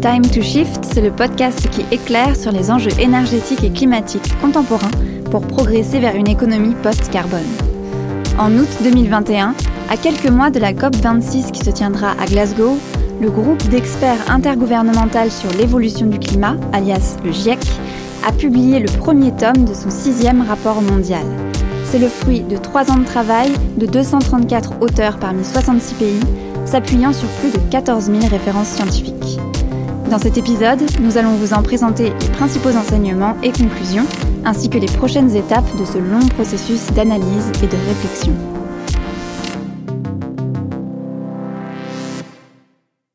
Time to Shift, c'est le podcast qui éclaire sur les enjeux énergétiques et climatiques contemporains pour progresser vers une économie post-carbone. En août 2021, à quelques mois de la COP26 qui se tiendra à Glasgow, le groupe d'experts intergouvernemental sur l'évolution du climat, alias le GIEC, a publié le premier tome de son sixième rapport mondial. C'est le fruit de trois ans de travail de 234 auteurs parmi 66 pays, s'appuyant sur plus de 14 000 références scientifiques. Dans cet épisode, nous allons vous en présenter les principaux enseignements et conclusions, ainsi que les prochaines étapes de ce long processus d'analyse et de réflexion.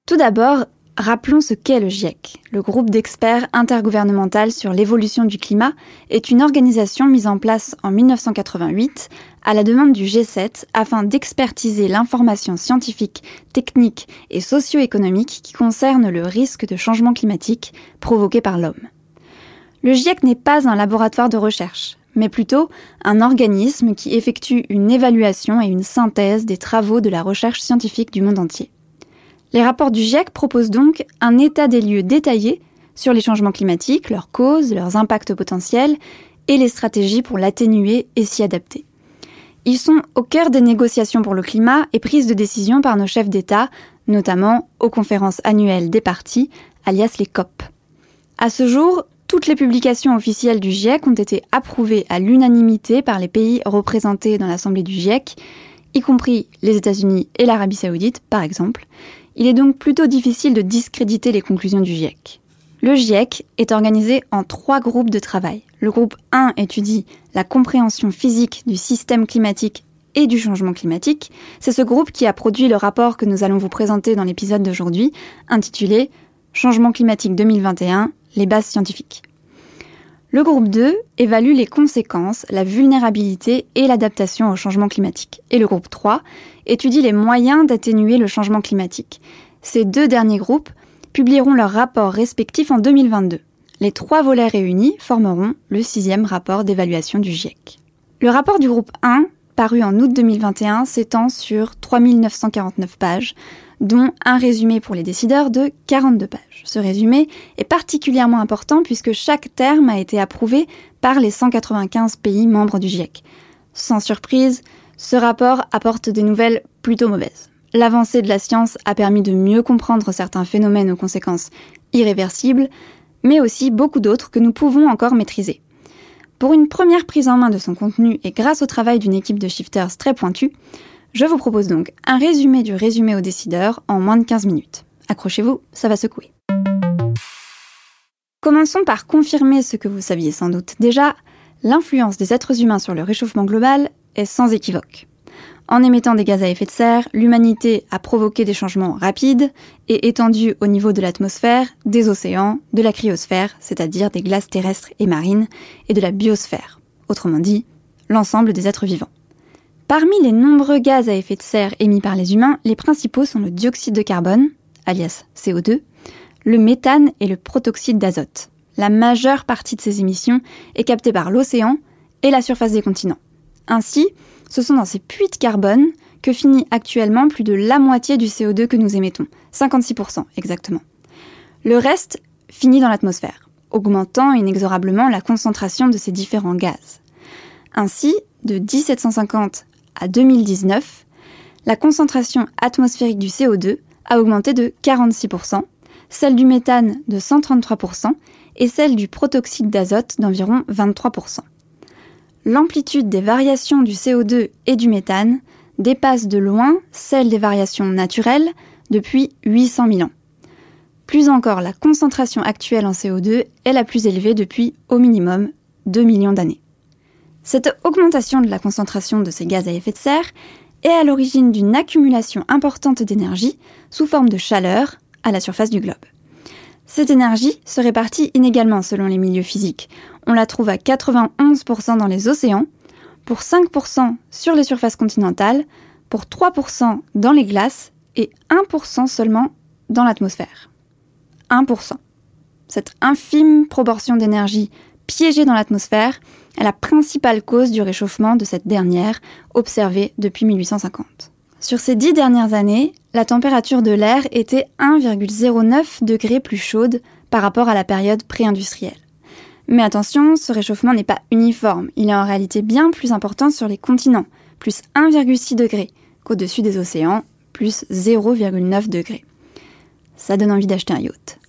Tout d'abord, rappelons ce qu'est le GIEC. Le groupe d'experts intergouvernemental sur l'évolution du climat est une organisation mise en place en 1988 à la demande du G7 afin d'expertiser l'information scientifique, technique et socio-économique qui concerne le risque de changement climatique provoqué par l'homme. Le GIEC n'est pas un laboratoire de recherche, mais plutôt un organisme qui effectue une évaluation et une synthèse des travaux de la recherche scientifique du monde entier. Les rapports du GIEC proposent donc un état des lieux détaillé sur les changements climatiques, leurs causes, leurs impacts potentiels et les stratégies pour l'atténuer et s'y adapter. Ils sont au cœur des négociations pour le climat et prises de décision par nos chefs d'État, notamment aux conférences annuelles des partis, alias les COP. À ce jour, toutes les publications officielles du GIEC ont été approuvées à l'unanimité par les pays représentés dans l'Assemblée du GIEC, y compris les États-Unis et l'Arabie saoudite, par exemple. Il est donc plutôt difficile de discréditer les conclusions du GIEC. Le GIEC est organisé en trois groupes de travail. Le groupe 1 étudie la compréhension physique du système climatique et du changement climatique. C'est ce groupe qui a produit le rapport que nous allons vous présenter dans l'épisode d'aujourd'hui, intitulé Changement climatique 2021, les bases scientifiques. Le groupe 2 évalue les conséquences, la vulnérabilité et l'adaptation au changement climatique. Et le groupe 3 étudie les moyens d'atténuer le changement climatique. Ces deux derniers groupes publieront leurs rapports respectifs en 2022. Les trois volets réunis formeront le sixième rapport d'évaluation du GIEC. Le rapport du groupe 1, paru en août 2021, s'étend sur 3949 pages, dont un résumé pour les décideurs de 42 pages. Ce résumé est particulièrement important puisque chaque terme a été approuvé par les 195 pays membres du GIEC. Sans surprise, ce rapport apporte des nouvelles plutôt mauvaises. L'avancée de la science a permis de mieux comprendre certains phénomènes aux conséquences irréversibles, mais aussi beaucoup d'autres que nous pouvons encore maîtriser. Pour une première prise en main de son contenu et grâce au travail d'une équipe de shifters très pointue, je vous propose donc un résumé du résumé aux décideurs en moins de 15 minutes. Accrochez-vous, ça va secouer. Commençons par confirmer ce que vous saviez sans doute déjà, l'influence des êtres humains sur le réchauffement global est sans équivoque. En émettant des gaz à effet de serre, l'humanité a provoqué des changements rapides et étendus au niveau de l'atmosphère, des océans, de la cryosphère, c'est-à-dire des glaces terrestres et marines, et de la biosphère, autrement dit, l'ensemble des êtres vivants. Parmi les nombreux gaz à effet de serre émis par les humains, les principaux sont le dioxyde de carbone, alias CO2, le méthane et le protoxyde d'azote. La majeure partie de ces émissions est captée par l'océan et la surface des continents. Ainsi, ce sont dans ces puits de carbone que finit actuellement plus de la moitié du CO2 que nous émettons, 56% exactement. Le reste finit dans l'atmosphère, augmentant inexorablement la concentration de ces différents gaz. Ainsi, de 1750 à 2019, la concentration atmosphérique du CO2 a augmenté de 46%, celle du méthane de 133% et celle du protoxyde d'azote d'environ 23% l'amplitude des variations du CO2 et du méthane dépasse de loin celle des variations naturelles depuis 800 000 ans. Plus encore, la concentration actuelle en CO2 est la plus élevée depuis au minimum 2 millions d'années. Cette augmentation de la concentration de ces gaz à effet de serre est à l'origine d'une accumulation importante d'énergie sous forme de chaleur à la surface du globe. Cette énergie se répartit inégalement selon les milieux physiques. On la trouve à 91% dans les océans, pour 5% sur les surfaces continentales, pour 3% dans les glaces et 1% seulement dans l'atmosphère. 1%. Cette infime proportion d'énergie piégée dans l'atmosphère est la principale cause du réchauffement de cette dernière, observée depuis 1850. Sur ces dix dernières années, la température de l'air était 1,09 degrés plus chaude par rapport à la période pré-industrielle. Mais attention, ce réchauffement n'est pas uniforme, il est en réalité bien plus important sur les continents, plus 1,6 degrés, qu'au-dessus des océans, plus 0,9 degrés. Ça donne envie d'acheter un yacht.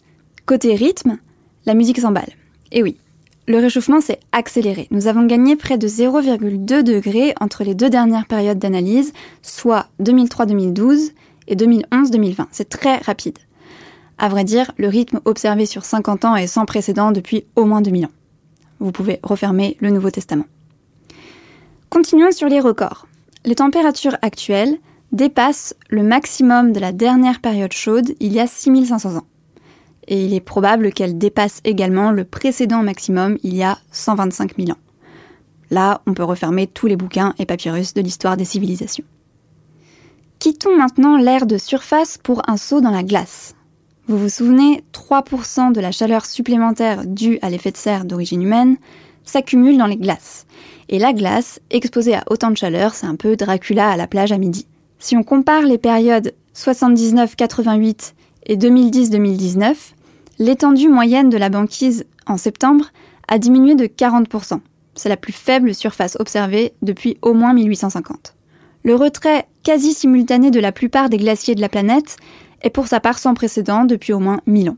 Côté rythme, la musique s'emballe. Et oui, le réchauffement s'est accéléré. Nous avons gagné près de 0,2 degrés entre les deux dernières périodes d'analyse, soit 2003-2012 et 2011-2020. C'est très rapide. À vrai dire, le rythme observé sur 50 ans est sans précédent depuis au moins 2000 ans. Vous pouvez refermer le Nouveau Testament. Continuons sur les records. Les températures actuelles dépassent le maximum de la dernière période chaude il y a 6500 ans. Et il est probable qu'elles dépassent également le précédent maximum il y a 125 000 ans. Là, on peut refermer tous les bouquins et papyrus de l'histoire des civilisations. Quittons maintenant l'air de surface pour un saut dans la glace. Vous vous souvenez, 3% de la chaleur supplémentaire due à l'effet de serre d'origine humaine s'accumule dans les glaces. Et la glace, exposée à autant de chaleur, c'est un peu Dracula à la plage à midi. Si on compare les périodes 79-88 et 2010-2019, l'étendue moyenne de la banquise en septembre a diminué de 40%. C'est la plus faible surface observée depuis au moins 1850. Le retrait quasi simultané de la plupart des glaciers de la planète est pour sa part sans précédent depuis au moins 1000 ans.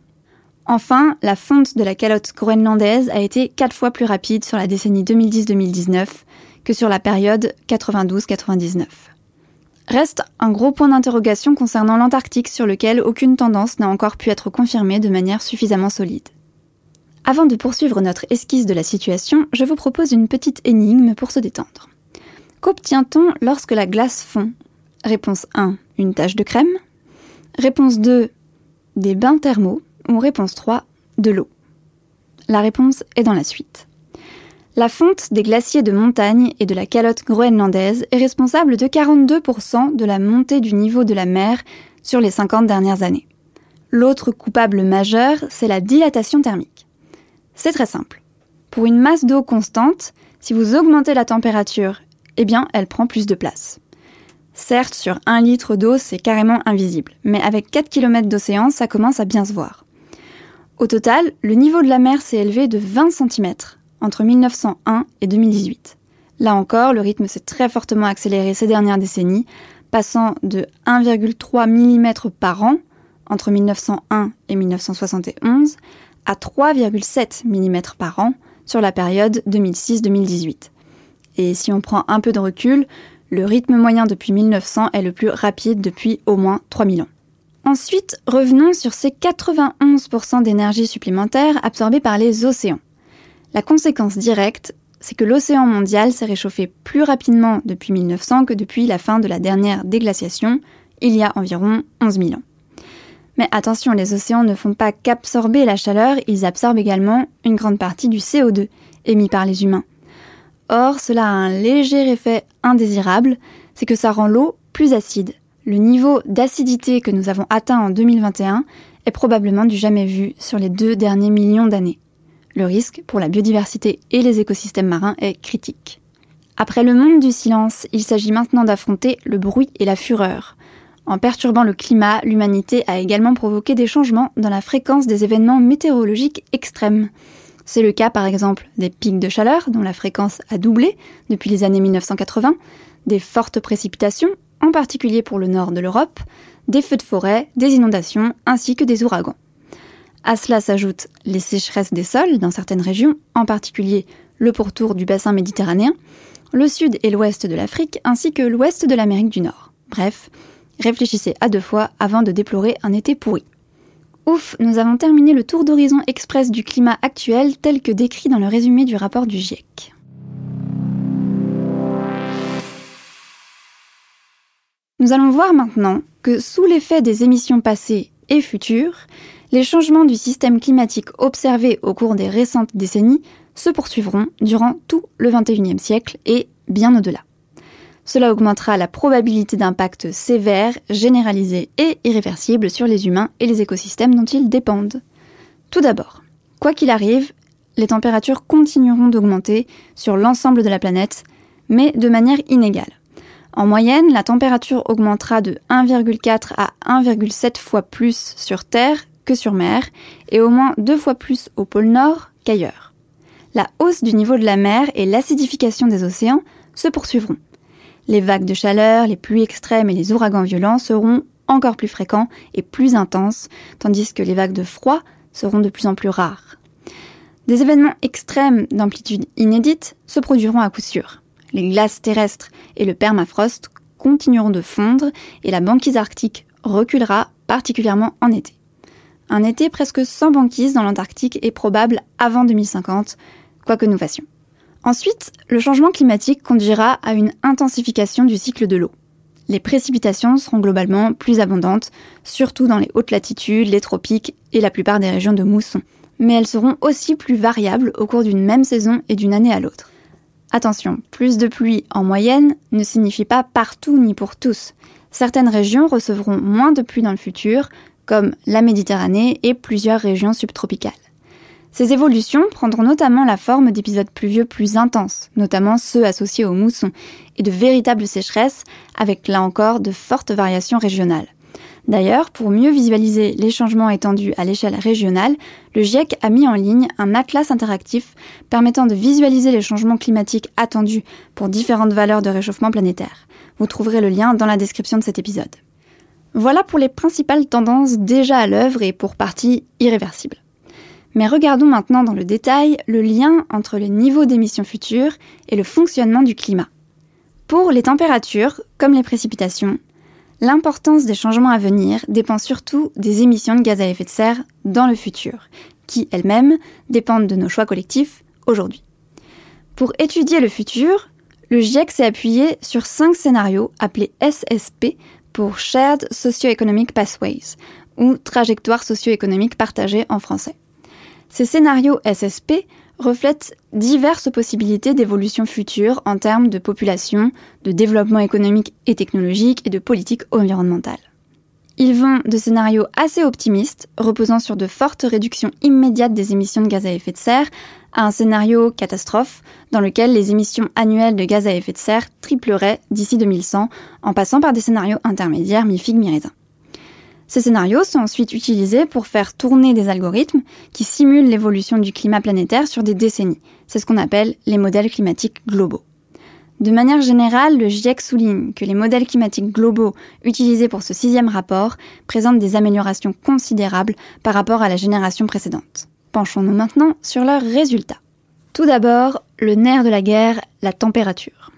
Enfin, la fonte de la calotte groenlandaise a été 4 fois plus rapide sur la décennie 2010-2019 que sur la période 92-99. Reste un gros point d'interrogation concernant l'Antarctique sur lequel aucune tendance n'a encore pu être confirmée de manière suffisamment solide. Avant de poursuivre notre esquisse de la situation, je vous propose une petite énigme pour se détendre. Qu'obtient-on lorsque la glace fond? Réponse 1, une tache de crème. Réponse 2, des bains thermaux. Ou réponse 3, de l'eau. La réponse est dans la suite. La fonte des glaciers de montagne et de la calotte groenlandaise est responsable de 42% de la montée du niveau de la mer sur les 50 dernières années. L'autre coupable majeur, c'est la dilatation thermique. C'est très simple. Pour une masse d'eau constante, si vous augmentez la température, eh bien, elle prend plus de place. Certes, sur 1 litre d'eau, c'est carrément invisible, mais avec 4 km d'océan, ça commence à bien se voir. Au total, le niveau de la mer s'est élevé de 20 cm entre 1901 et 2018. Là encore, le rythme s'est très fortement accéléré ces dernières décennies, passant de 1,3 mm par an entre 1901 et 1971 à 3,7 mm par an sur la période 2006-2018. Et si on prend un peu de recul, le rythme moyen depuis 1900 est le plus rapide depuis au moins 3000 ans. Ensuite, revenons sur ces 91% d'énergie supplémentaire absorbée par les océans. La conséquence directe, c'est que l'océan mondial s'est réchauffé plus rapidement depuis 1900 que depuis la fin de la dernière déglaciation, il y a environ 11 000 ans. Mais attention, les océans ne font pas qu'absorber la chaleur, ils absorbent également une grande partie du CO2 émis par les humains. Or, cela a un léger effet indésirable, c'est que ça rend l'eau plus acide. Le niveau d'acidité que nous avons atteint en 2021 est probablement du jamais vu sur les deux derniers millions d'années. Le risque pour la biodiversité et les écosystèmes marins est critique. Après le monde du silence, il s'agit maintenant d'affronter le bruit et la fureur. En perturbant le climat, l'humanité a également provoqué des changements dans la fréquence des événements météorologiques extrêmes. C'est le cas par exemple des pics de chaleur dont la fréquence a doublé depuis les années 1980, des fortes précipitations, en particulier pour le nord de l'Europe, des feux de forêt, des inondations ainsi que des ouragans. À cela s'ajoutent les sécheresses des sols dans certaines régions, en particulier le pourtour du bassin méditerranéen, le sud et l'ouest de l'Afrique ainsi que l'ouest de l'Amérique du Nord. Bref, réfléchissez à deux fois avant de déplorer un été pourri. Ouf, nous avons terminé le tour d'horizon express du climat actuel tel que décrit dans le résumé du rapport du GIEC. Nous allons voir maintenant que sous l'effet des émissions passées et futures, les changements du système climatique observés au cours des récentes décennies se poursuivront durant tout le XXIe siècle et bien au-delà. Cela augmentera la probabilité d'impact sévère, généralisé et irréversible sur les humains et les écosystèmes dont ils dépendent. Tout d'abord, quoi qu'il arrive, les températures continueront d'augmenter sur l'ensemble de la planète, mais de manière inégale. En moyenne, la température augmentera de 1,4 à 1,7 fois plus sur Terre sur mer, et au moins deux fois plus au pôle Nord qu'ailleurs. La hausse du niveau de la mer et l'acidification des océans se poursuivront. Les vagues de chaleur, les pluies extrêmes et les ouragans violents seront encore plus fréquents et plus intenses, tandis que les vagues de froid seront de plus en plus rares. Des événements extrêmes d'amplitude inédite se produiront à coup sûr. Les glaces terrestres et le permafrost continueront de fondre et la banquise arctique reculera particulièrement en été. Un été presque sans banquise dans l'Antarctique est probable avant 2050, quoi que nous fassions. Ensuite, le changement climatique conduira à une intensification du cycle de l'eau. Les précipitations seront globalement plus abondantes, surtout dans les hautes latitudes, les tropiques et la plupart des régions de mousson. Mais elles seront aussi plus variables au cours d'une même saison et d'une année à l'autre. Attention, plus de pluie en moyenne ne signifie pas partout ni pour tous. Certaines régions recevront moins de pluie dans le futur, comme la Méditerranée et plusieurs régions subtropicales. Ces évolutions prendront notamment la forme d'épisodes pluvieux plus intenses, notamment ceux associés aux moussons, et de véritables sécheresses, avec là encore de fortes variations régionales. D'ailleurs, pour mieux visualiser les changements étendus à l'échelle régionale, le GIEC a mis en ligne un atlas interactif permettant de visualiser les changements climatiques attendus pour différentes valeurs de réchauffement planétaire. Vous trouverez le lien dans la description de cet épisode. Voilà pour les principales tendances déjà à l'œuvre et pour partie irréversibles. Mais regardons maintenant dans le détail le lien entre les niveaux d'émissions futures et le fonctionnement du climat. Pour les températures, comme les précipitations, l'importance des changements à venir dépend surtout des émissions de gaz à effet de serre dans le futur, qui elles-mêmes dépendent de nos choix collectifs aujourd'hui. Pour étudier le futur, le GIEC s'est appuyé sur cinq scénarios appelés SSP pour Shared Socio-Economic Pathways, ou trajectoire socio-économique partagée en français. Ces scénarios SSP reflètent diverses possibilités d'évolution future en termes de population, de développement économique et technologique et de politique environnementale. Ils vont de scénarios assez optimistes, reposant sur de fortes réductions immédiates des émissions de gaz à effet de serre, à un scénario catastrophe, dans lequel les émissions annuelles de gaz à effet de serre tripleraient d'ici 2100, en passant par des scénarios intermédiaires mi-raisin. Ces scénarios sont ensuite utilisés pour faire tourner des algorithmes qui simulent l'évolution du climat planétaire sur des décennies. C'est ce qu'on appelle les modèles climatiques globaux. De manière générale, le GIEC souligne que les modèles climatiques globaux utilisés pour ce sixième rapport présentent des améliorations considérables par rapport à la génération précédente. Penchons-nous maintenant sur leurs résultats. Tout d'abord, le nerf de la guerre, la température.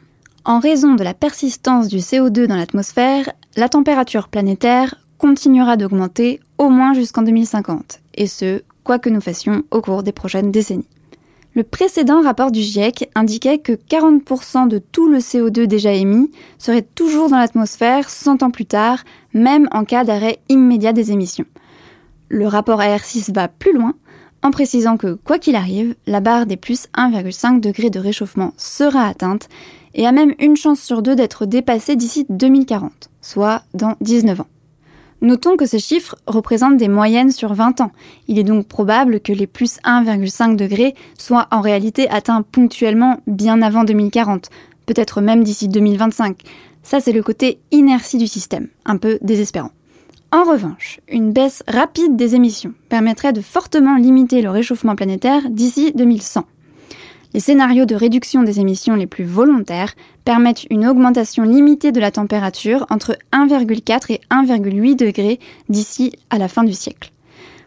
En raison de la persistance du CO2 dans l'atmosphère, la température planétaire continuera d'augmenter au moins jusqu'en 2050, et ce, quoi que nous fassions au cours des prochaines décennies. Le précédent rapport du GIEC indiquait que 40% de tout le CO2 déjà émis serait toujours dans l'atmosphère 100 ans plus tard, même en cas d'arrêt immédiat des émissions. Le rapport AR6 va plus loin en précisant que, quoi qu'il arrive, la barre des plus 1,5 degrés de réchauffement sera atteinte et a même une chance sur deux d'être dépassée d'ici 2040, soit dans 19 ans. Notons que ces chiffres représentent des moyennes sur 20 ans. Il est donc probable que les plus 1,5 degrés soient en réalité atteints ponctuellement bien avant 2040, peut-être même d'ici 2025. Ça, c'est le côté inertie du système, un peu désespérant. En revanche, une baisse rapide des émissions permettrait de fortement limiter le réchauffement planétaire d'ici 2100. Les scénarios de réduction des émissions les plus volontaires permettent une augmentation limitée de la température entre 1,4 et 1,8 degrés d'ici à la fin du siècle.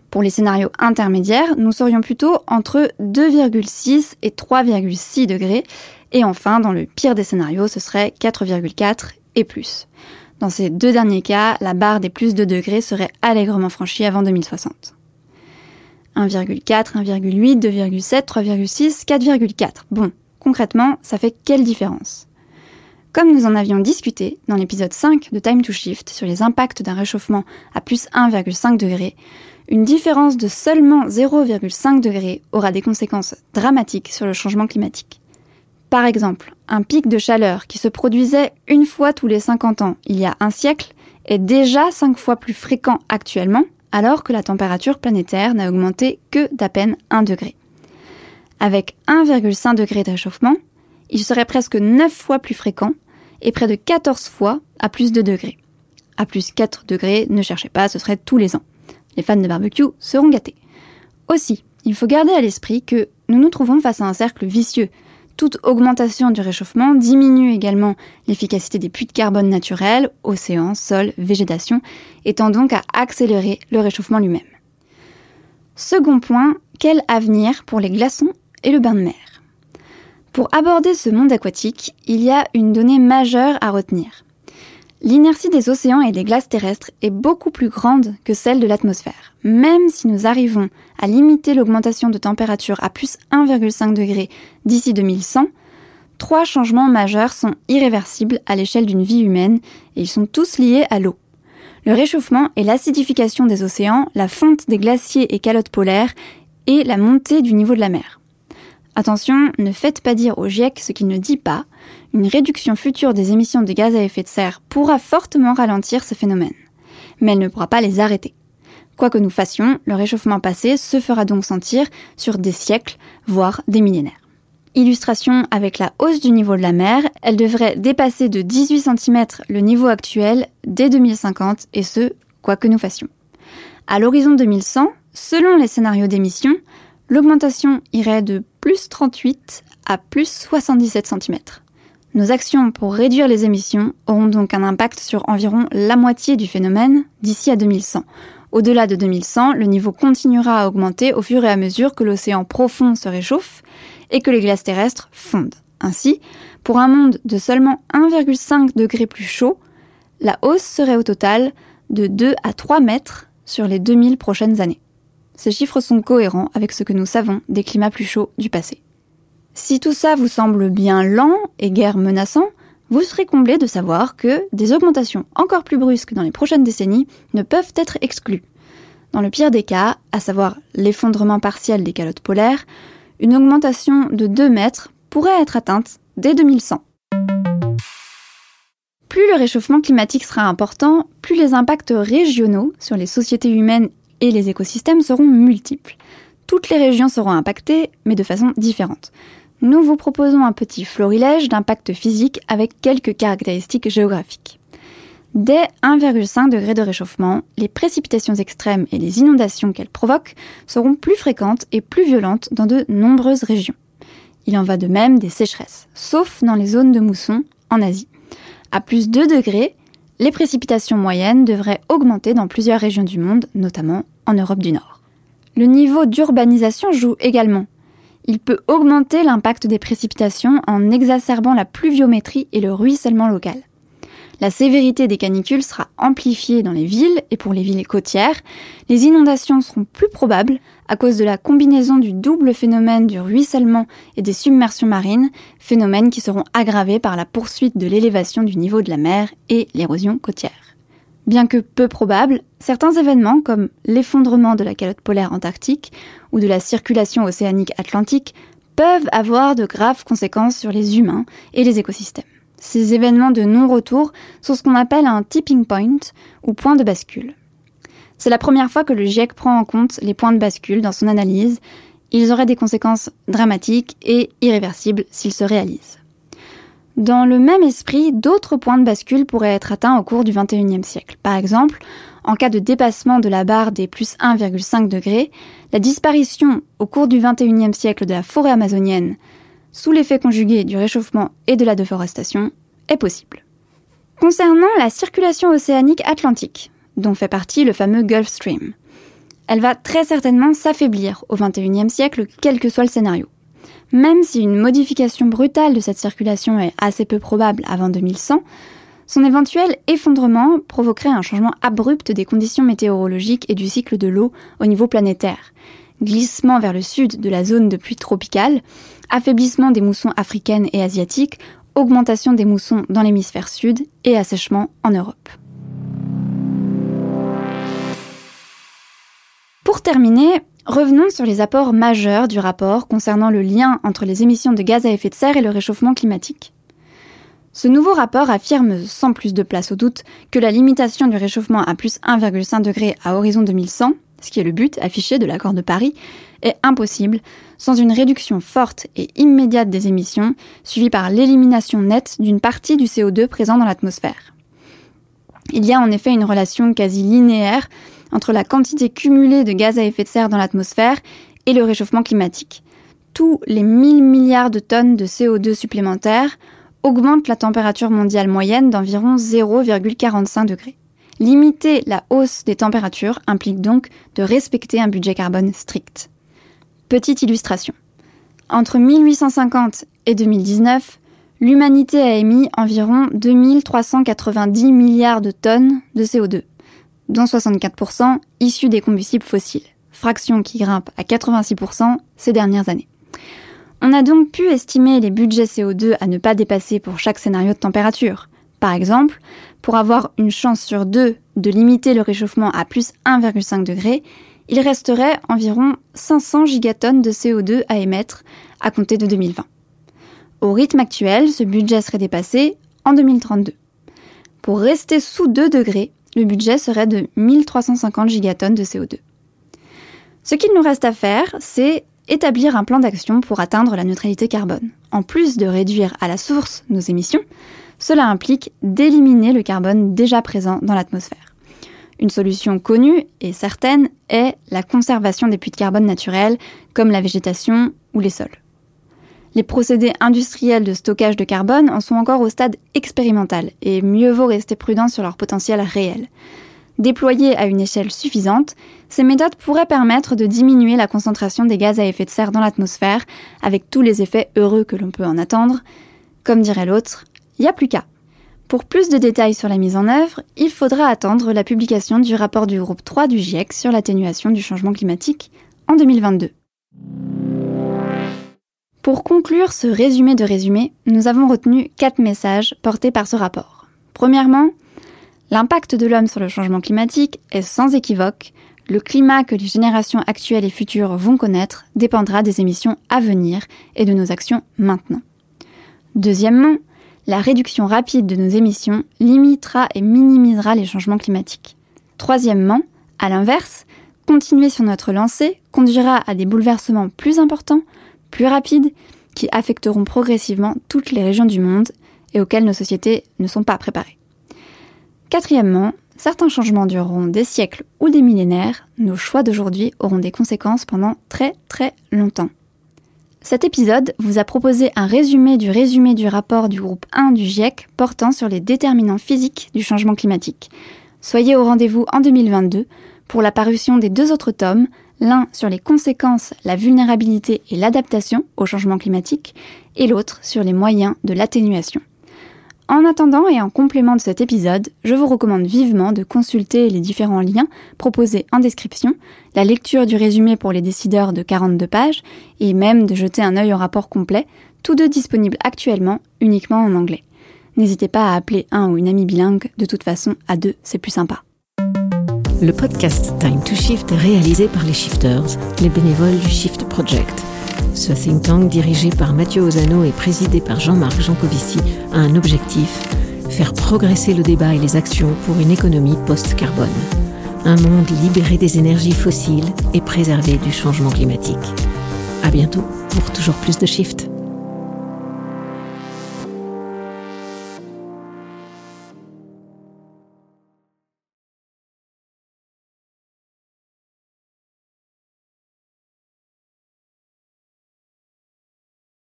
Pour les scénarios intermédiaires, nous serions plutôt entre 2,6 et 3,6 degrés. Et enfin, dans le pire des scénarios, ce serait 4,4 et plus. Dans ces deux derniers cas, la barre des plus de degrés serait allègrement franchie avant 2060. 1,4, 1,8, 2,7, 3,6, 4,4. Bon, concrètement, ça fait quelle différence? Comme nous en avions discuté dans l'épisode 5 de Time to Shift sur les impacts d'un réchauffement à plus 1,5 degré, une différence de seulement 0,5 degré aura des conséquences dramatiques sur le changement climatique. Par exemple, un pic de chaleur qui se produisait une fois tous les 50 ans il y a un siècle est déjà 5 fois plus fréquent actuellement alors que la température planétaire n'a augmenté que d'à peine 1 degré. Avec 1,5 degré de réchauffement, il serait presque 9 fois plus fréquent et près de 14 fois à plus de degrés. À plus 4 degrés, ne cherchez pas, ce serait tous les ans. Les fans de barbecue seront gâtés. Aussi, il faut garder à l'esprit que nous nous trouvons face à un cercle vicieux. Toute augmentation du réchauffement diminue également l'efficacité des puits de carbone naturels, océans, sols, végétation, étant donc à accélérer le réchauffement lui-même. Second point, quel avenir pour les glaçons et le bain de mer? Pour aborder ce monde aquatique, il y a une donnée majeure à retenir. L'inertie des océans et des glaces terrestres est beaucoup plus grande que celle de l'atmosphère. Même si nous arrivons à limiter l'augmentation de température à plus 1,5 degré d'ici 2100, trois changements majeurs sont irréversibles à l'échelle d'une vie humaine et ils sont tous liés à l'eau. Le réchauffement et l'acidification des océans, la fonte des glaciers et calottes polaires et la montée du niveau de la mer. Attention, ne faites pas dire au GIEC ce qu'il ne dit pas. Une réduction future des émissions de gaz à effet de serre pourra fortement ralentir ce phénomène. Mais elle ne pourra pas les arrêter. Quoi que nous fassions, le réchauffement passé se fera donc sentir sur des siècles, voire des millénaires. Illustration avec la hausse du niveau de la mer, elle devrait dépasser de 18 cm le niveau actuel dès 2050 et ce, quoi que nous fassions. À l'horizon 2100, selon les scénarios d'émission, l'augmentation irait de plus 38 à plus 77 cm. Nos actions pour réduire les émissions auront donc un impact sur environ la moitié du phénomène d'ici à 2100. Au-delà de 2100, le niveau continuera à augmenter au fur et à mesure que l'océan profond se réchauffe et que les glaces terrestres fondent. Ainsi, pour un monde de seulement 1,5 degré plus chaud, la hausse serait au total de 2 à 3 mètres sur les 2000 prochaines années. Ces chiffres sont cohérents avec ce que nous savons des climats plus chauds du passé. Si tout ça vous semble bien lent et guère menaçant, vous serez comblé de savoir que des augmentations encore plus brusques dans les prochaines décennies ne peuvent être exclues. Dans le pire des cas, à savoir l'effondrement partiel des calottes polaires, une augmentation de 2 mètres pourrait être atteinte dès 2100. Plus le réchauffement climatique sera important, plus les impacts régionaux sur les sociétés humaines et les écosystèmes seront multiples. Toutes les régions seront impactées, mais de façon différente. Nous vous proposons un petit florilège d'impact physique avec quelques caractéristiques géographiques. Dès 1,5 degré de réchauffement, les précipitations extrêmes et les inondations qu'elles provoquent seront plus fréquentes et plus violentes dans de nombreuses régions. Il en va de même des sécheresses, sauf dans les zones de mousson en Asie. À plus 2 degrés, les précipitations moyennes devraient augmenter dans plusieurs régions du monde, notamment en Europe du Nord. Le niveau d'urbanisation joue également. Il peut augmenter l'impact des précipitations en exacerbant la pluviométrie et le ruissellement local. La sévérité des canicules sera amplifiée dans les villes et pour les villes côtières, les inondations seront plus probables à cause de la combinaison du double phénomène du ruissellement et des submersions marines, phénomènes qui seront aggravés par la poursuite de l'élévation du niveau de la mer et l'érosion côtière. Bien que peu probable, certains événements comme l'effondrement de la calotte polaire antarctique ou de la circulation océanique atlantique peuvent avoir de graves conséquences sur les humains et les écosystèmes. Ces événements de non-retour sont ce qu'on appelle un tipping point ou point de bascule. C'est la première fois que le GIEC prend en compte les points de bascule dans son analyse. Ils auraient des conséquences dramatiques et irréversibles s'ils se réalisent. Dans le même esprit, d'autres points de bascule pourraient être atteints au cours du XXIe siècle. Par exemple, en cas de dépassement de la barre des plus 1,5 degrés, la disparition au cours du XXIe siècle de la forêt amazonienne, sous l'effet conjugué du réchauffement et de la déforestation, est possible. Concernant la circulation océanique atlantique, dont fait partie le fameux Gulf Stream, elle va très certainement s'affaiblir au XXIe siècle, quel que soit le scénario. Même si une modification brutale de cette circulation est assez peu probable avant 2100, son éventuel effondrement provoquerait un changement abrupt des conditions météorologiques et du cycle de l'eau au niveau planétaire. Glissement vers le sud de la zone de pluie tropicale, affaiblissement des moussons africaines et asiatiques, augmentation des moussons dans l'hémisphère sud et assèchement en Europe. Pour terminer, Revenons sur les apports majeurs du rapport concernant le lien entre les émissions de gaz à effet de serre et le réchauffement climatique. Ce nouveau rapport affirme, sans plus de place au doute, que la limitation du réchauffement à plus 1,5 degré à horizon 2100, ce qui est le but affiché de l'accord de Paris, est impossible sans une réduction forte et immédiate des émissions, suivie par l'élimination nette d'une partie du CO2 présent dans l'atmosphère. Il y a en effet une relation quasi linéaire entre la quantité cumulée de gaz à effet de serre dans l'atmosphère et le réchauffement climatique. Tous les 1000 milliards de tonnes de CO2 supplémentaires augmentent la température mondiale moyenne d'environ 0,45 degrés. Limiter la hausse des températures implique donc de respecter un budget carbone strict. Petite illustration. Entre 1850 et 2019, l'humanité a émis environ 2390 milliards de tonnes de CO2, dont 64% issus des combustibles fossiles, fraction qui grimpe à 86% ces dernières années. On a donc pu estimer les budgets CO2 à ne pas dépasser pour chaque scénario de température. Par exemple, pour avoir une chance sur deux de limiter le réchauffement à plus 1,5 degré, il resterait environ 500 gigatonnes de CO2 à émettre à compter de 2020. Au rythme actuel, ce budget serait dépassé en 2032. Pour rester sous 2 degrés, le budget serait de 1350 gigatonnes de CO2. Ce qu'il nous reste à faire, c'est établir un plan d'action pour atteindre la neutralité carbone. En plus de réduire à la source nos émissions, cela implique d'éliminer le carbone déjà présent dans l'atmosphère. Une solution connue et certaine est la conservation des puits de carbone naturels, comme la végétation ou les sols. Les procédés industriels de stockage de carbone en sont encore au stade expérimental et mieux vaut rester prudent sur leur potentiel réel. Déployées à une échelle suffisante, ces méthodes pourraient permettre de diminuer la concentration des gaz à effet de serre dans l'atmosphère, avec tous les effets heureux que l'on peut en attendre. Comme dirait l'autre, il n'y a plus qu'à. Pour plus de détails sur la mise en œuvre, il faudra attendre la publication du rapport du groupe 3 du GIEC sur l'atténuation du changement climatique en 2022. Pour conclure ce résumé de résumé, nous avons retenu quatre messages portés par ce rapport. Premièrement, L'impact de l'homme sur le changement climatique est sans équivoque. Le climat que les générations actuelles et futures vont connaître dépendra des émissions à venir et de nos actions maintenant. Deuxièmement, la réduction rapide de nos émissions limitera et minimisera les changements climatiques. Troisièmement, à l'inverse, continuer sur notre lancée conduira à des bouleversements plus importants, plus rapides, qui affecteront progressivement toutes les régions du monde et auxquelles nos sociétés ne sont pas préparées. Quatrièmement, certains changements dureront des siècles ou des millénaires, nos choix d'aujourd'hui auront des conséquences pendant très très longtemps. Cet épisode vous a proposé un résumé du résumé du rapport du groupe 1 du GIEC portant sur les déterminants physiques du changement climatique. Soyez au rendez-vous en 2022 pour la parution des deux autres tomes, l'un sur les conséquences, la vulnérabilité et l'adaptation au changement climatique, et l'autre sur les moyens de l'atténuation. En attendant et en complément de cet épisode, je vous recommande vivement de consulter les différents liens proposés en description, la lecture du résumé pour les décideurs de 42 pages et même de jeter un œil au rapport complet, tous deux disponibles actuellement uniquement en anglais. N'hésitez pas à appeler un ou une amie bilingue, de toute façon, à deux, c'est plus sympa. Le podcast Time to Shift est réalisé par les Shifters, les bénévoles du Shift Project. Ce think tank dirigé par Mathieu Ozano et présidé par Jean-Marc Jancovici a un objectif faire progresser le débat et les actions pour une économie post-carbone. Un monde libéré des énergies fossiles et préservé du changement climatique. À bientôt pour toujours plus de shift.